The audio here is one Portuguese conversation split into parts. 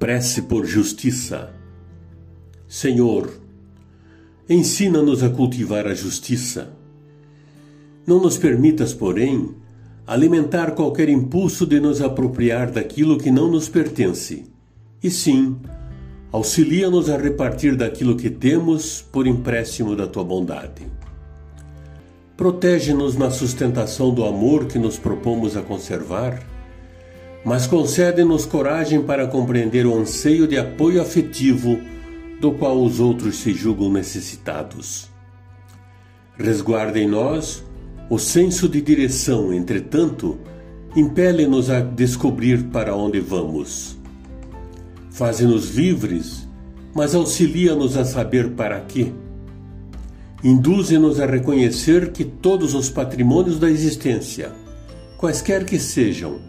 Prece por justiça. Senhor, ensina-nos a cultivar a justiça. Não nos permitas, porém, alimentar qualquer impulso de nos apropriar daquilo que não nos pertence, e sim, auxilia-nos a repartir daquilo que temos por empréstimo da tua bondade. Protege-nos na sustentação do amor que nos propomos a conservar mas concede-nos coragem para compreender o anseio de apoio afetivo do qual os outros se julgam necessitados. Resguarda em nós o senso de direção, entretanto, impele-nos a descobrir para onde vamos. Faze-nos livres, mas auxilia-nos a saber para quê. Induze-nos a reconhecer que todos os patrimônios da existência, quaisquer que sejam,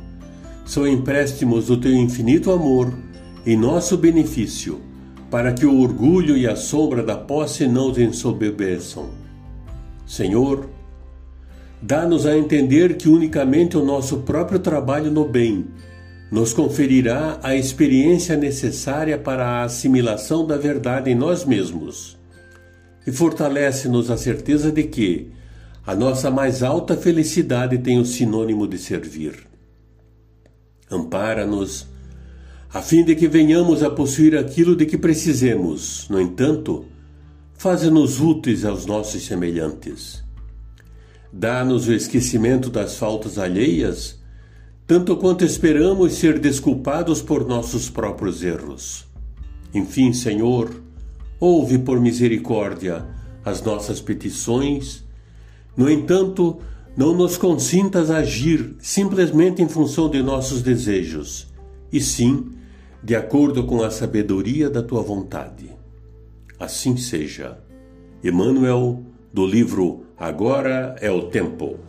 são empréstimos do teu infinito amor em nosso benefício, para que o orgulho e a sombra da posse não os ensoberbeçam. Senhor, dá-nos a entender que unicamente o nosso próprio trabalho no bem nos conferirá a experiência necessária para a assimilação da verdade em nós mesmos. E fortalece-nos a certeza de que a nossa mais alta felicidade tem o sinônimo de servir ampara-nos, a fim de que venhamos a possuir aquilo de que precisemos. No entanto, faze-nos úteis aos nossos semelhantes. Dá-nos o esquecimento das faltas alheias, tanto quanto esperamos ser desculpados por nossos próprios erros. Enfim, Senhor, ouve por misericórdia as nossas petições. No entanto, não nos consintas agir simplesmente em função de nossos desejos, e sim de acordo com a sabedoria da tua vontade. Assim seja. Emmanuel, do livro Agora é o Tempo.